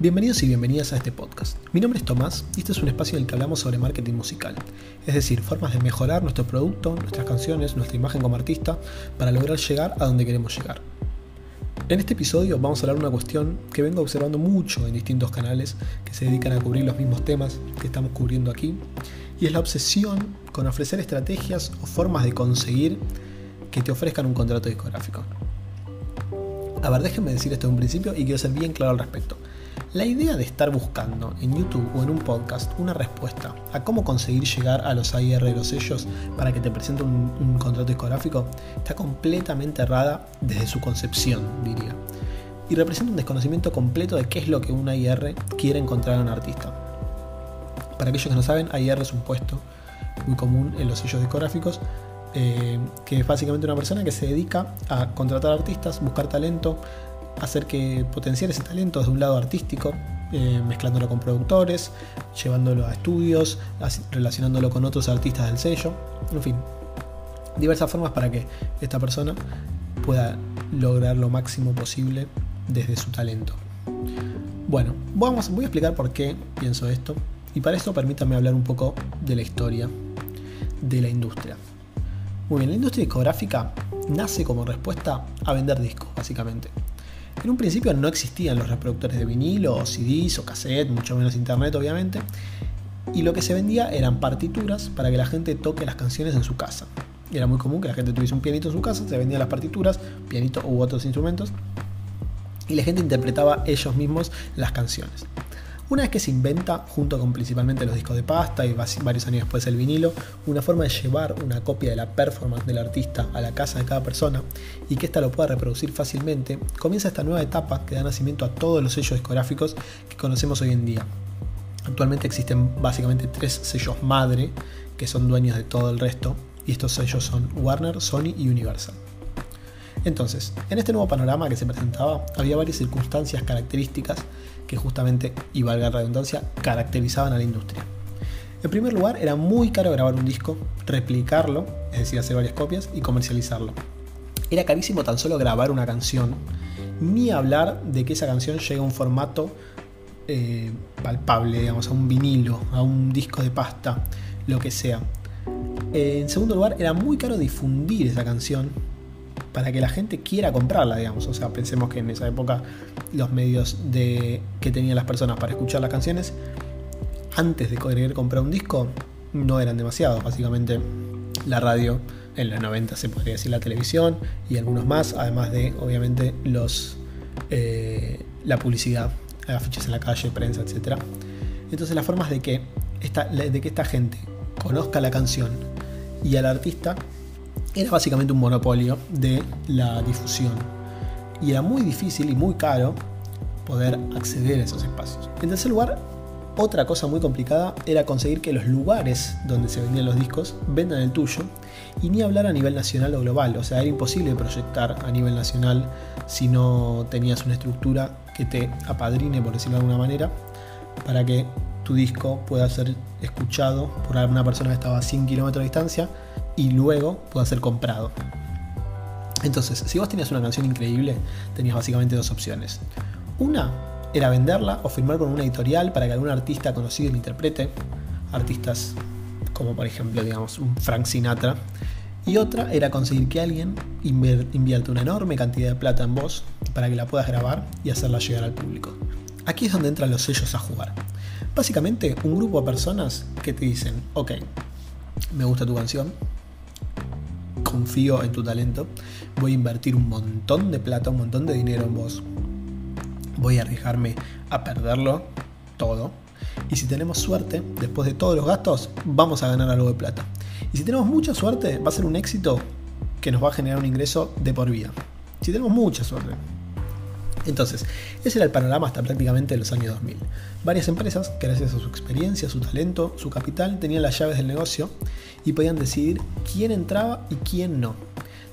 Bienvenidos y bienvenidas a este podcast. Mi nombre es Tomás y este es un espacio en el que hablamos sobre marketing musical, es decir, formas de mejorar nuestro producto, nuestras canciones, nuestra imagen como artista para lograr llegar a donde queremos llegar. En este episodio vamos a hablar de una cuestión que vengo observando mucho en distintos canales que se dedican a cubrir los mismos temas que estamos cubriendo aquí, y es la obsesión con ofrecer estrategias o formas de conseguir que te ofrezcan un contrato discográfico. A ver, déjenme decir esto en un principio y quiero ser bien claro al respecto. La idea de estar buscando en YouTube o en un podcast una respuesta a cómo conseguir llegar a los AIR de los sellos para que te presente un, contrato discográfico está completamente errada desde su concepción, diría. Y representa un desconocimiento completo de qué es lo que un AIR quiere encontrar en un artista. Para aquellos que no saben, AIR es un puesto muy común en los sellos discográficos eh, que es básicamente una persona que se dedica a contratar artistas, buscar talento, hacer que potenciar ese talento desde un lado artístico, eh, mezclándolo con productores, llevándolo a estudios, relacionándolo con otros artistas del sello, en fin, diversas formas para que esta persona pueda lograr lo máximo posible desde su talento. Bueno, vamos, voy a explicar por qué pienso esto y para esto permítanme hablar un poco de la historia de la industria. Muy bien, la industria discográfica nace como respuesta a vender discos, básicamente. En un principio no existían los reproductores de vinilo, o CDs, o cassette, mucho menos internet obviamente, y lo que se vendía eran partituras para que la gente toque las canciones en su casa. Era muy común que la gente tuviese un pianito en su casa, se vendían las partituras, pianito u otros instrumentos, y la gente interpretaba ellos mismos las canciones. Una vez que se inventa, junto con principalmente los discos de pasta y varios años después el vinilo, una forma de llevar una copia de la performance del artista a la casa de cada persona y que ésta lo pueda reproducir fácilmente, comienza esta nueva etapa que da nacimiento a todos los sellos discográficos que conocemos hoy en día. Actualmente existen básicamente tres sellos madre que son dueños de todo el resto y estos sellos son Warner, Sony y Universal. Entonces, en este nuevo panorama que se presentaba, había varias circunstancias características que justamente, y valga la redundancia, caracterizaban a la industria. En primer lugar, era muy caro grabar un disco, replicarlo, es decir, hacer varias copias y comercializarlo. Era carísimo tan solo grabar una canción, ni hablar de que esa canción llegue a un formato eh, palpable, digamos, a un vinilo, a un disco de pasta, lo que sea. en segundo lugar, era muy caro difundir esa canción, para que la gente quiera comprarla, digamos. O sea, pensemos que en esa época los medios de, que tenían las personas para escuchar las canciones, antes de querer comprar un disco, no eran demasiados. Básicamente, la radio, en los 90 se podría decir la televisión y algunos más, además de, obviamente, los, eh, la publicidad, afiches en la calle, prensa, etc. Entonces, las formas de que, esta, de que esta gente conozca la canción y al artista era básicamente un monopolio de la difusión. Y era muy difícil y muy caro poder acceder a esos espacios. En tercer lugar, otra cosa muy complicada era conseguir que los lugares donde se vendían los discos vendan el tuyo y ni hablar a nivel nacional o global. O sea, era imposible proyectar a nivel nacional si no tenías una estructura que te apadrine, por decirlo de alguna manera, para que tu disco pueda ser escuchado por alguna persona que estaba a 100 kilómetros de distancia y luego pueda ser comprado. Entonces, si vos tenías una canción increíble, tenías básicamente dos opciones. Una era venderla o firmar con una editorial para que algún artista conocido la interprete, artistas como por ejemplo, digamos, un Frank Sinatra. Y otra era conseguir que alguien invierte una enorme cantidad de plata en vos para que la puedas grabar y hacerla llegar al público. Aquí es donde entran los sellos a jugar. Básicamente, un grupo de personas que te dicen, ok, me gusta tu canción, confío en tu talento, voy a invertir un montón de plata, un montón de dinero en vos, voy a arriesgarme a perderlo todo, y si tenemos suerte, después de todos los gastos, vamos a ganar algo de plata. Y si tenemos mucha suerte, va a ser un éxito que nos va a generar un ingreso de por vida. Si tenemos mucha suerte. Entonces, ese era el panorama hasta prácticamente los años 2000. Varias empresas, gracias a su experiencia, su talento, su capital, tenían las llaves del negocio y podían decidir quién entraba y quién no.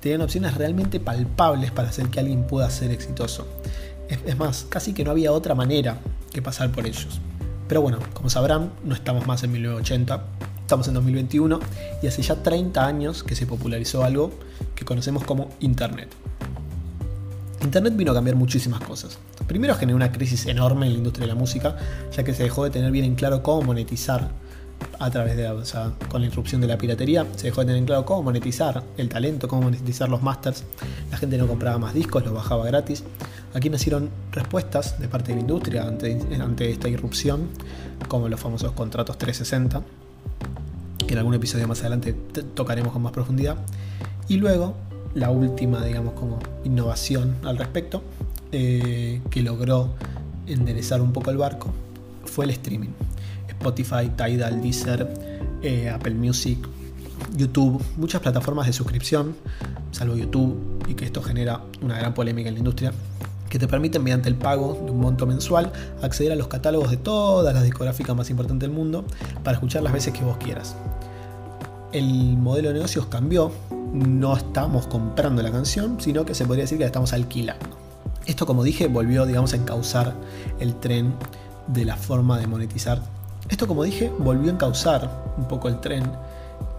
Tenían opciones realmente palpables para hacer que alguien pueda ser exitoso. Es, más, casi que no había otra manera que pasar por ellos. Pero bueno, como sabrán, no estamos más en 1980, estamos en 2021 y hace ya 30 años que se popularizó algo que conocemos como Internet. Internet vino a cambiar muchísimas cosas. Primero generó una crisis enorme en la industria de la música, ya que se dejó de tener bien en claro cómo monetizar a través de, o sea, con la irrupción de la piratería, se dejó de tener en claro cómo monetizar el talento, cómo monetizar los masters. La gente no compraba más discos, los bajaba gratis. Aquí nacieron respuestas de parte de la industria ante, ante esta irrupción, como los famosos contratos 360, que en algún episodio más adelante tocaremos con más profundidad. Y luego, la última, digamos, como innovación al respecto, eh, que logró enderezar un poco el barco, fue el streaming. Spotify, Tidal, Deezer, eh, Apple Music, YouTube, muchas plataformas de suscripción, salvo YouTube, y que esto genera una gran polémica en la industria, que te permiten mediante el pago de un monto mensual acceder a los catálogos de todas las discográficas más importantes del mundo para escuchar las veces que vos quieras. El modelo de negocios cambió, no estamos comprando la canción, sino que se podría decir que la estamos alquilando. Esto, como dije, volvió, digamos, a encauzar el tren de la forma de monetizar esto, como dije, volvió a encauzar un poco el tren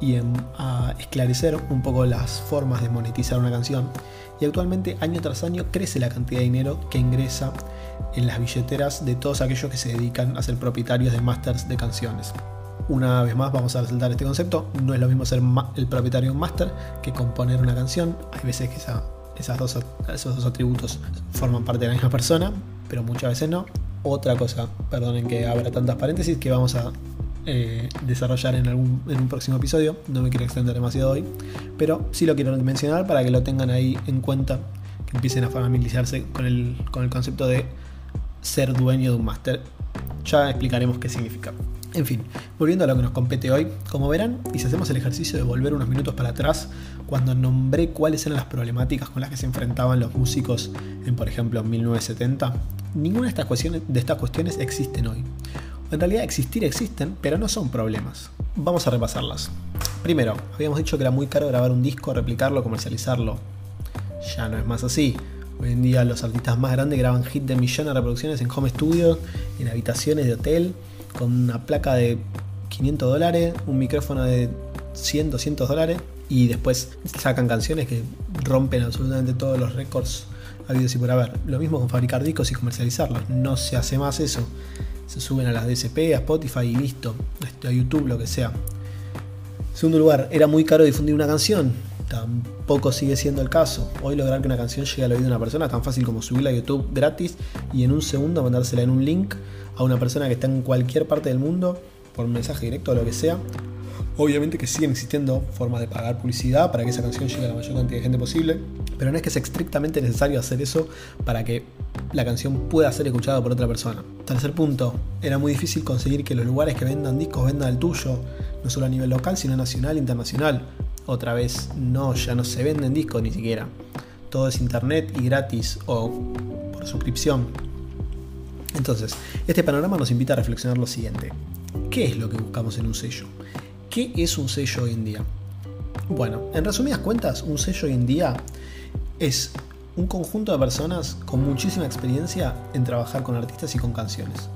y a esclarecer un poco las formas de monetizar una canción. Y actualmente, año tras año, crece la cantidad de dinero que ingresa en las billeteras de todos aquellos que se dedican a ser propietarios de masters de canciones. Una vez más vamos a resaltar este concepto, no es lo mismo ser el propietario de un master que componer una canción, hay veces que esas dos, esos dos atributos forman parte de la misma persona, pero muchas veces no, otra cosa, perdonen que abra tantas paréntesis, que vamos a eh, desarrollar en, algún, un próximo episodio. No me quiero extender demasiado hoy, pero sí lo quiero mencionar para que lo tengan ahí en cuenta, que empiecen a familiarizarse con el, con el concepto de ser dueño de un máster. Ya explicaremos qué significa. En fin, volviendo a lo que nos compete hoy, como verán, y si hacemos el ejercicio de volver unos minutos para atrás, cuando nombré cuáles eran las problemáticas con las que se enfrentaban los músicos en, por ejemplo, 1970, ninguna de estas cuestiones, de estas cuestiones existen hoy. En realidad existir existen, pero no son problemas. Vamos a repasarlas. Primero, habíamos dicho que era muy caro grabar un disco, replicarlo, comercializarlo. Ya no es más así. Hoy en día los artistas más grandes graban hits de millones de reproducciones en home studio, en habitaciones de hotel, con una placa de 500 dólares, un micrófono de 100, 200 dólares y después sacan canciones que rompen absolutamente todos los récords habidos y por haber. Lo mismo con fabricar discos y comercializarlos. No se hace más eso. Se suben a las DSP, a Spotify y listo. A YouTube, lo que sea. Segundo lugar, era muy caro difundir una canción. Tampoco sigue siendo el caso. Hoy lograr que una canción llegue al oído de una persona es tan fácil como subirla a YouTube gratis y en un segundo mandársela en un link a una persona que está en cualquier parte del mundo por mensaje directo o lo que sea. Obviamente que siguen existiendo formas de pagar publicidad para que esa canción llegue a la mayor cantidad de gente posible, pero no es que sea estrictamente necesario hacer eso para que la canción pueda ser escuchada por otra persona. Tercer punto, era muy difícil conseguir que los lugares que vendan discos vendan el tuyo, no solo a nivel local, sino nacional e internacional. Otra vez, no, ya no se venden discos ni siquiera. Todo es internet y gratis o por suscripción. Entonces, este panorama nos invita a reflexionar lo siguiente. ¿Qué es lo que buscamos en un sello? ¿Qué es un sello hoy en día? Bueno, en resumidas cuentas, un sello hoy en día es un conjunto de personas con muchísima experiencia en trabajar con artistas y con canciones.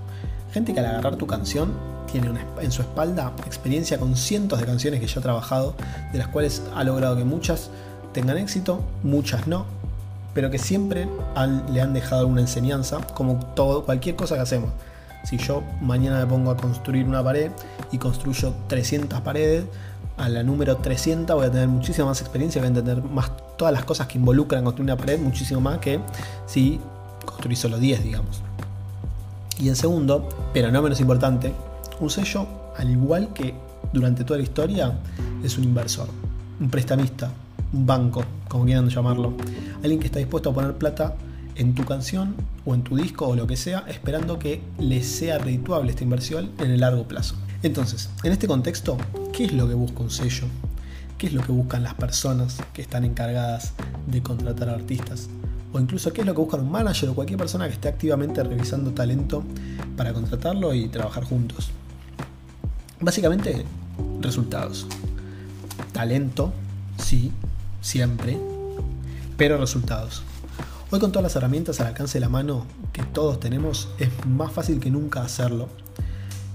Gente que al agarrar tu canción tiene en su espalda experiencia con cientos de canciones que ya ha trabajado, de las cuales ha logrado que muchas tengan éxito, muchas no, pero que siempre le han dejado alguna enseñanza, como todo, cualquier cosa que hacemos. Si yo mañana me pongo a construir una pared y construyo 300 paredes, a la número 300 voy a tener muchísima más experiencia, voy a entender más todas las cosas que involucran construir una pared, muchísimo más que si construí solo 10, digamos. Y en segundo, pero no menos importante, un sello, al igual que durante toda la historia, es un inversor, un prestamista, un banco, como quieran llamarlo. Alguien que está dispuesto a poner plata en tu canción o en tu disco o lo que sea, esperando que le sea redituable esta inversión en el largo plazo. Entonces, en este contexto, ¿qué es lo que busca un sello? ¿Qué es lo que buscan las personas que están encargadas de contratar a artistas? O incluso qué es lo que buscan un manager o cualquier persona que esté activamente revisando talento para contratarlo y trabajar juntos. Básicamente, resultados. Talento, sí, siempre, pero resultados. Hoy con todas las herramientas al alcance de la mano que todos tenemos, es más fácil que nunca hacerlo.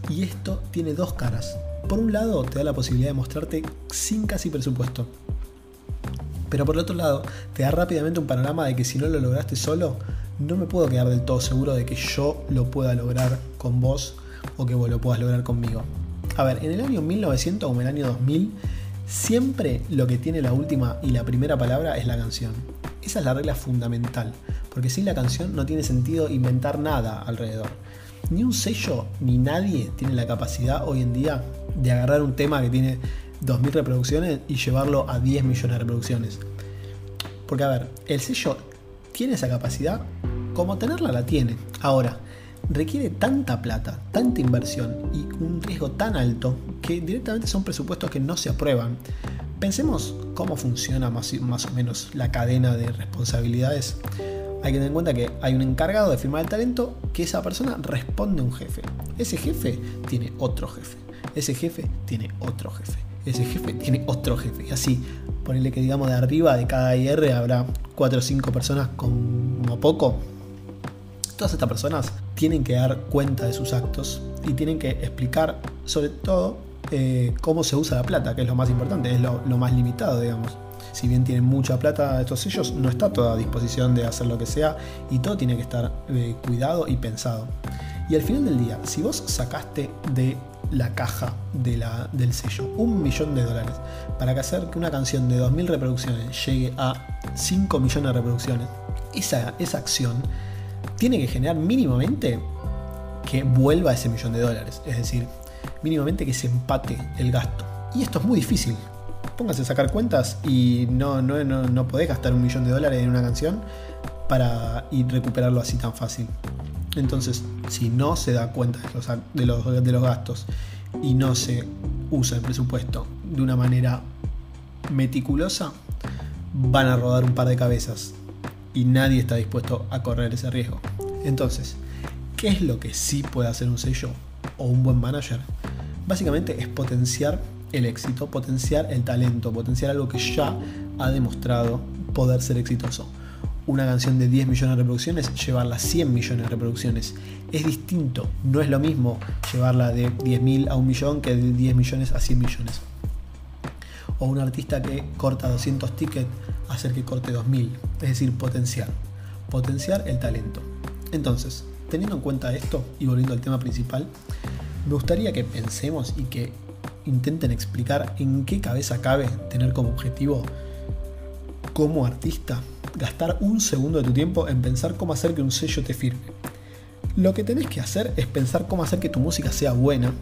Y esto tiene dos caras. Por un lado, te da la posibilidad de mostrarte sin casi presupuesto. Pero por el otro lado, te da rápidamente un panorama de que si no lo lograste solo, no me puedo quedar del todo seguro de que yo lo pueda lograr con vos o que vos lo puedas lograr conmigo. A ver, en el año 1900 o en el año 2000, siempre lo que tiene la última y la primera palabra es la canción. Esa es la regla fundamental, porque sin la canción no tiene sentido inventar nada alrededor. Ni un sello ni nadie tiene la capacidad hoy en día de agarrar un tema que tiene 2.000 reproducciones y llevarlo a 10 millones de reproducciones. Porque a ver, el sello tiene esa capacidad, como tenerla la tiene. Ahora, requiere tanta plata, tanta inversión y un riesgo tan alto que directamente son presupuestos que no se aprueban. Pensemos cómo funciona más, más o menos la cadena de responsabilidades. Hay que tener en cuenta que hay un encargado de firmar el talento que esa persona responde a un jefe. Ese jefe tiene otro jefe. Ese jefe tiene otro jefe. Ese jefe tiene otro jefe. Y así, ponerle que digamos de arriba de cada IR habrá 4 o 5 personas como poco. Todas estas personas tienen que dar cuenta de sus actos y tienen que explicar sobre todo eh, cómo se usa la plata, que es lo más importante, es lo, más limitado, digamos. Si bien tienen mucha plata estos sellos, no está toda a disposición de hacer lo que sea y todo tiene que estar eh, cuidado y pensado. Y al final del día, si vos sacaste de la caja de la, del sello un millón de dólares para hacer que una canción de 2.000 reproducciones llegue a 5 millones de reproducciones, esa, esa acción tiene que generar mínimamente que vuelva ese millón de dólares. Es decir, mínimamente que se empate el gasto. Y esto es muy difícil. Póngase a sacar cuentas y no, no, no, podés gastar un millón de dólares en una canción para ir recuperarlo así tan fácil. Entonces, si no se da cuenta de los, de los gastos y no se usa el presupuesto de una manera meticulosa, van a rodar un par de cabezas y nadie está dispuesto a correr ese riesgo. Entonces, ¿qué es lo que sí puede hacer un sello o un buen manager? Básicamente es potenciar el éxito, potenciar el talento, potenciar algo que ya ha demostrado poder ser exitoso. Una canción de 10 millones de reproducciones, llevarla a 100 millones de reproducciones. Es distinto, no es lo mismo llevarla de 10.000 a un millón que de 10 millones a 100 millones. O un artista que corta 200 tickets hacer que corte 2000, es decir, potenciar, potenciar el talento. Entonces, teniendo en cuenta esto y volviendo al tema principal, me gustaría que pensemos y que intenten explicar en qué cabeza cabe tener como objetivo, como artista, gastar un segundo de tu tiempo en pensar cómo hacer que un sello te firme. Lo que tenés que hacer es pensar cómo hacer que tu música sea buena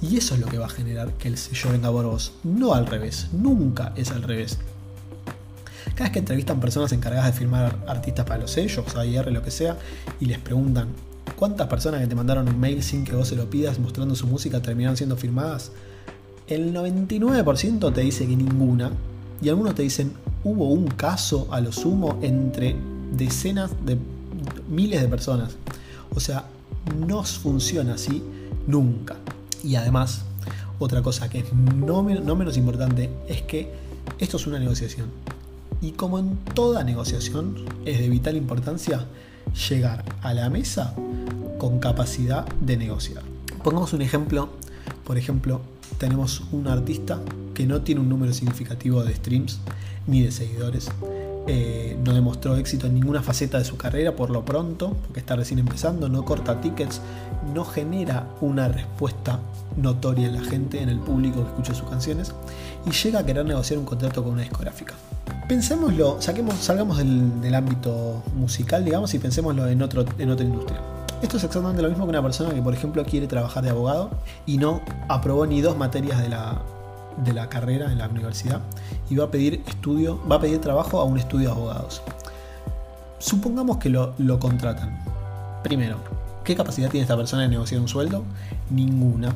y eso es lo que va a generar que el sello venga por vos, no al revés, nunca es al revés. Cada vez que entrevistan personas encargadas de firmar artistas para los sellos, AIR, lo que sea, y les preguntan cuántas personas que te mandaron un mail sin que vos se lo pidas mostrando su música terminaron siendo firmadas, el 99% te dice que ninguna, y algunos te dicen hubo un caso a lo sumo entre decenas de miles de personas. O sea, no funciona así nunca. Y además, otra cosa que es no, no menos importante es que esto es una negociación. Y como en toda negociación, es de vital importancia llegar a la mesa con capacidad de negociar. Pongamos un ejemplo, por ejemplo, tenemos un artista que no tiene un número significativo de streams ni de seguidores, eh, no demostró éxito en ninguna faceta de su carrera por lo pronto, porque está recién empezando, no corta tickets, no genera una respuesta notoria en la gente, en el público que escucha sus canciones, y llega a querer negociar un contrato con una discográfica. Pensémoslo, saquemos, salgamos del, ámbito musical, digamos, y pensémoslo en, otro, en otra industria. Esto es exactamente lo mismo que una persona que, por ejemplo, quiere trabajar de abogado y no aprobó ni dos materias de la, de la carrera en la universidad y va a pedir estudio, va a pedir trabajo a un estudio de abogados. Supongamos que lo, lo contratan. Primero, ¿qué capacidad tiene esta persona de negociar un sueldo? Ninguna.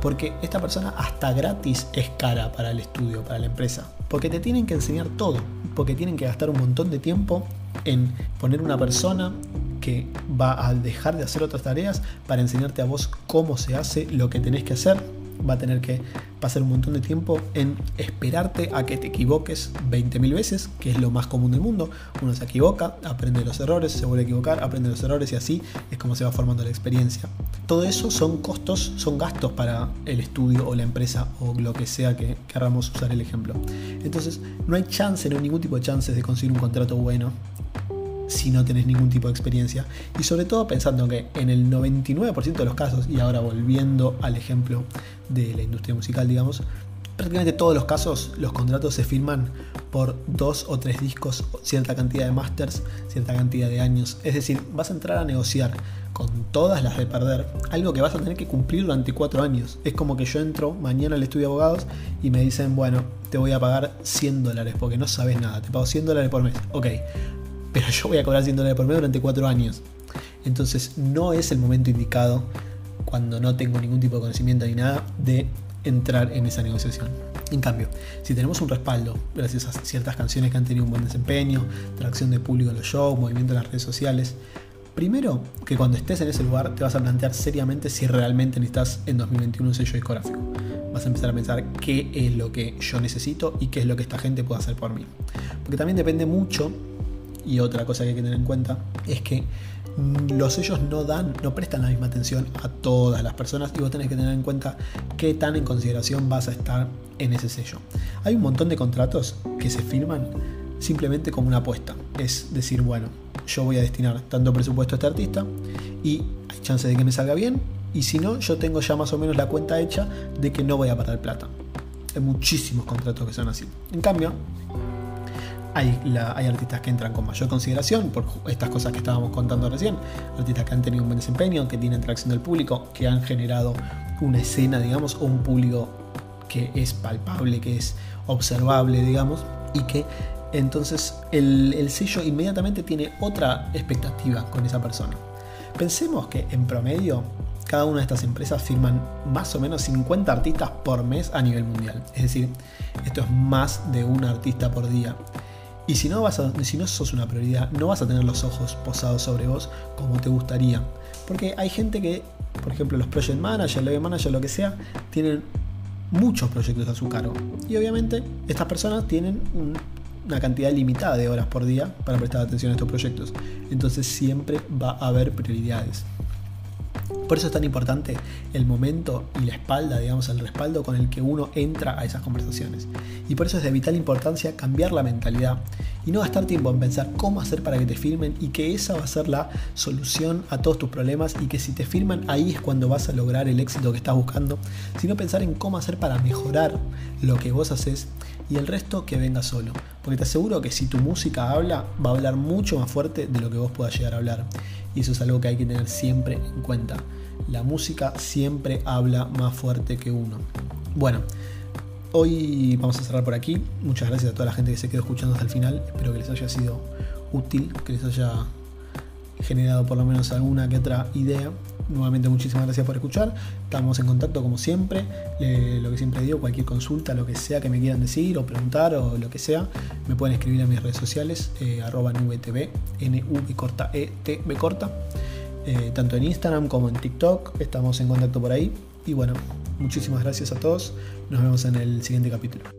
Porque esta persona hasta gratis es cara para el estudio, para la empresa. Porque te tienen que enseñar todo. Porque tienen que gastar un montón de tiempo en poner una persona que va a dejar de hacer otras tareas para enseñarte a vos cómo se hace lo que tenés que hacer. Va a tener que pasar un montón de tiempo en esperarte a que te equivoques 20.000 veces, que es lo más común del mundo. Uno se equivoca, aprende los errores, se vuelve a equivocar, aprende los errores y así es como se va formando la experiencia. Todo eso son costos, son gastos para el estudio o la empresa o lo que sea que queramos usar el ejemplo. Entonces, no hay chance, no hay ningún tipo de chances de conseguir un contrato bueno si no tenés ningún tipo de experiencia. Y sobre todo pensando que en el 99% de los casos, y ahora volviendo al ejemplo de la industria musical, digamos, prácticamente todos los casos los contratos se firman por dos o tres discos, cierta cantidad de masters, cierta cantidad de años. Es decir, vas a entrar a negociar con todas las de perder, algo que vas a tener que cumplir durante cuatro años. Es como que yo entro mañana al estudio de abogados y me dicen, bueno, te voy a pagar 100 dólares porque no sabes nada, te pago 100 dólares por mes. Ok, pero yo voy a cobrar 100 dólares por mes durante 4 años. Entonces no es el momento indicado, cuando no tengo ningún tipo de conocimiento ni nada, de entrar en esa negociación. En cambio, si tenemos un respaldo, gracias a ciertas canciones que han tenido un buen desempeño, tracción de público en los shows, movimiento en las redes sociales, primero que cuando estés en ese lugar te vas a plantear seriamente si realmente necesitas en 2021 un sello discográfico. Vas a empezar a pensar qué es lo que yo necesito y qué es lo que esta gente puede hacer por mí. Porque también depende mucho y otra cosa que hay que tener en cuenta es que los sellos no dan, no prestan la misma atención a todas las personas y vos tenés que tener en cuenta qué tan en consideración vas a estar en ese sello. Hay un montón de contratos que se firman simplemente como una apuesta. Es decir, bueno, yo voy a destinar tanto presupuesto a este artista y hay chance de que me salga bien y si no, yo tengo ya más o menos la cuenta hecha de que no voy a perder plata. Hay muchísimos contratos que son así. En cambio, hay, artistas que entran con mayor consideración por estas cosas que estábamos contando recién, artistas que han tenido un buen desempeño, que tienen tracción del público, que han generado una escena, digamos, o un público que es palpable, que es observable, digamos, y que entonces el, el sello inmediatamente tiene otra expectativa con esa persona. Pensemos que en promedio cada una de estas empresas firman más o menos 50 artistas por mes a nivel mundial. Es decir, esto es más de un artista por día. Y si no, vas si no sos una prioridad, no vas a tener los ojos posados sobre vos como te gustaría. Porque hay gente que, por ejemplo, los project managers, label managers, lo que sea, tienen muchos proyectos a su cargo. Y obviamente estas personas tienen una cantidad limitada de horas por día para prestar atención a estos proyectos. Entonces siempre va a haber prioridades. Por eso es tan importante el momento y la espalda, digamos, el respaldo con el que uno entra a esas conversaciones. Y por eso es de vital importancia cambiar la mentalidad y no gastar tiempo en pensar cómo hacer para que te firmen y que esa va a ser la solución a todos tus problemas y que si te firman ahí es cuando vas a lograr el éxito que estás buscando, sino pensar en cómo hacer para mejorar lo que vos haces y el resto que venga solo. Porque te aseguro que si tu música habla, va a hablar mucho más fuerte de lo que vos puedas llegar a hablar. Y eso es algo que hay que tener siempre en cuenta. La música siempre habla más fuerte que uno. Bueno, hoy vamos a cerrar por aquí. Muchas gracias a toda la gente que se quedó escuchando hasta el final. Espero que les haya sido útil, que les haya generado por lo menos alguna que otra idea. Nuevamente muchísimas gracias por escuchar. Estamos en contacto como siempre. lo que siempre digo, cualquier consulta, lo que sea que me quieran decir o preguntar o lo que sea, me pueden escribir en mis redes sociales, eh, arroba nvtv, nv corta e t corta. Eh, tanto en Instagram como en TikTok. Estamos en contacto por ahí. Y bueno, muchísimas gracias a todos. Nos vemos en el siguiente capítulo.